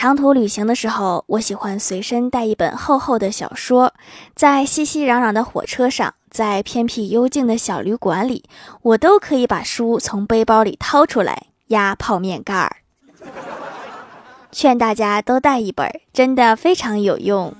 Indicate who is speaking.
Speaker 1: 长途旅行的时候，我喜欢随身带一本厚厚的小说，在熙熙攘攘的火车上，在偏僻幽静的小旅馆里，我都可以把书从背包里掏出来压泡面盖儿。劝大家都带一本，真的非常有用。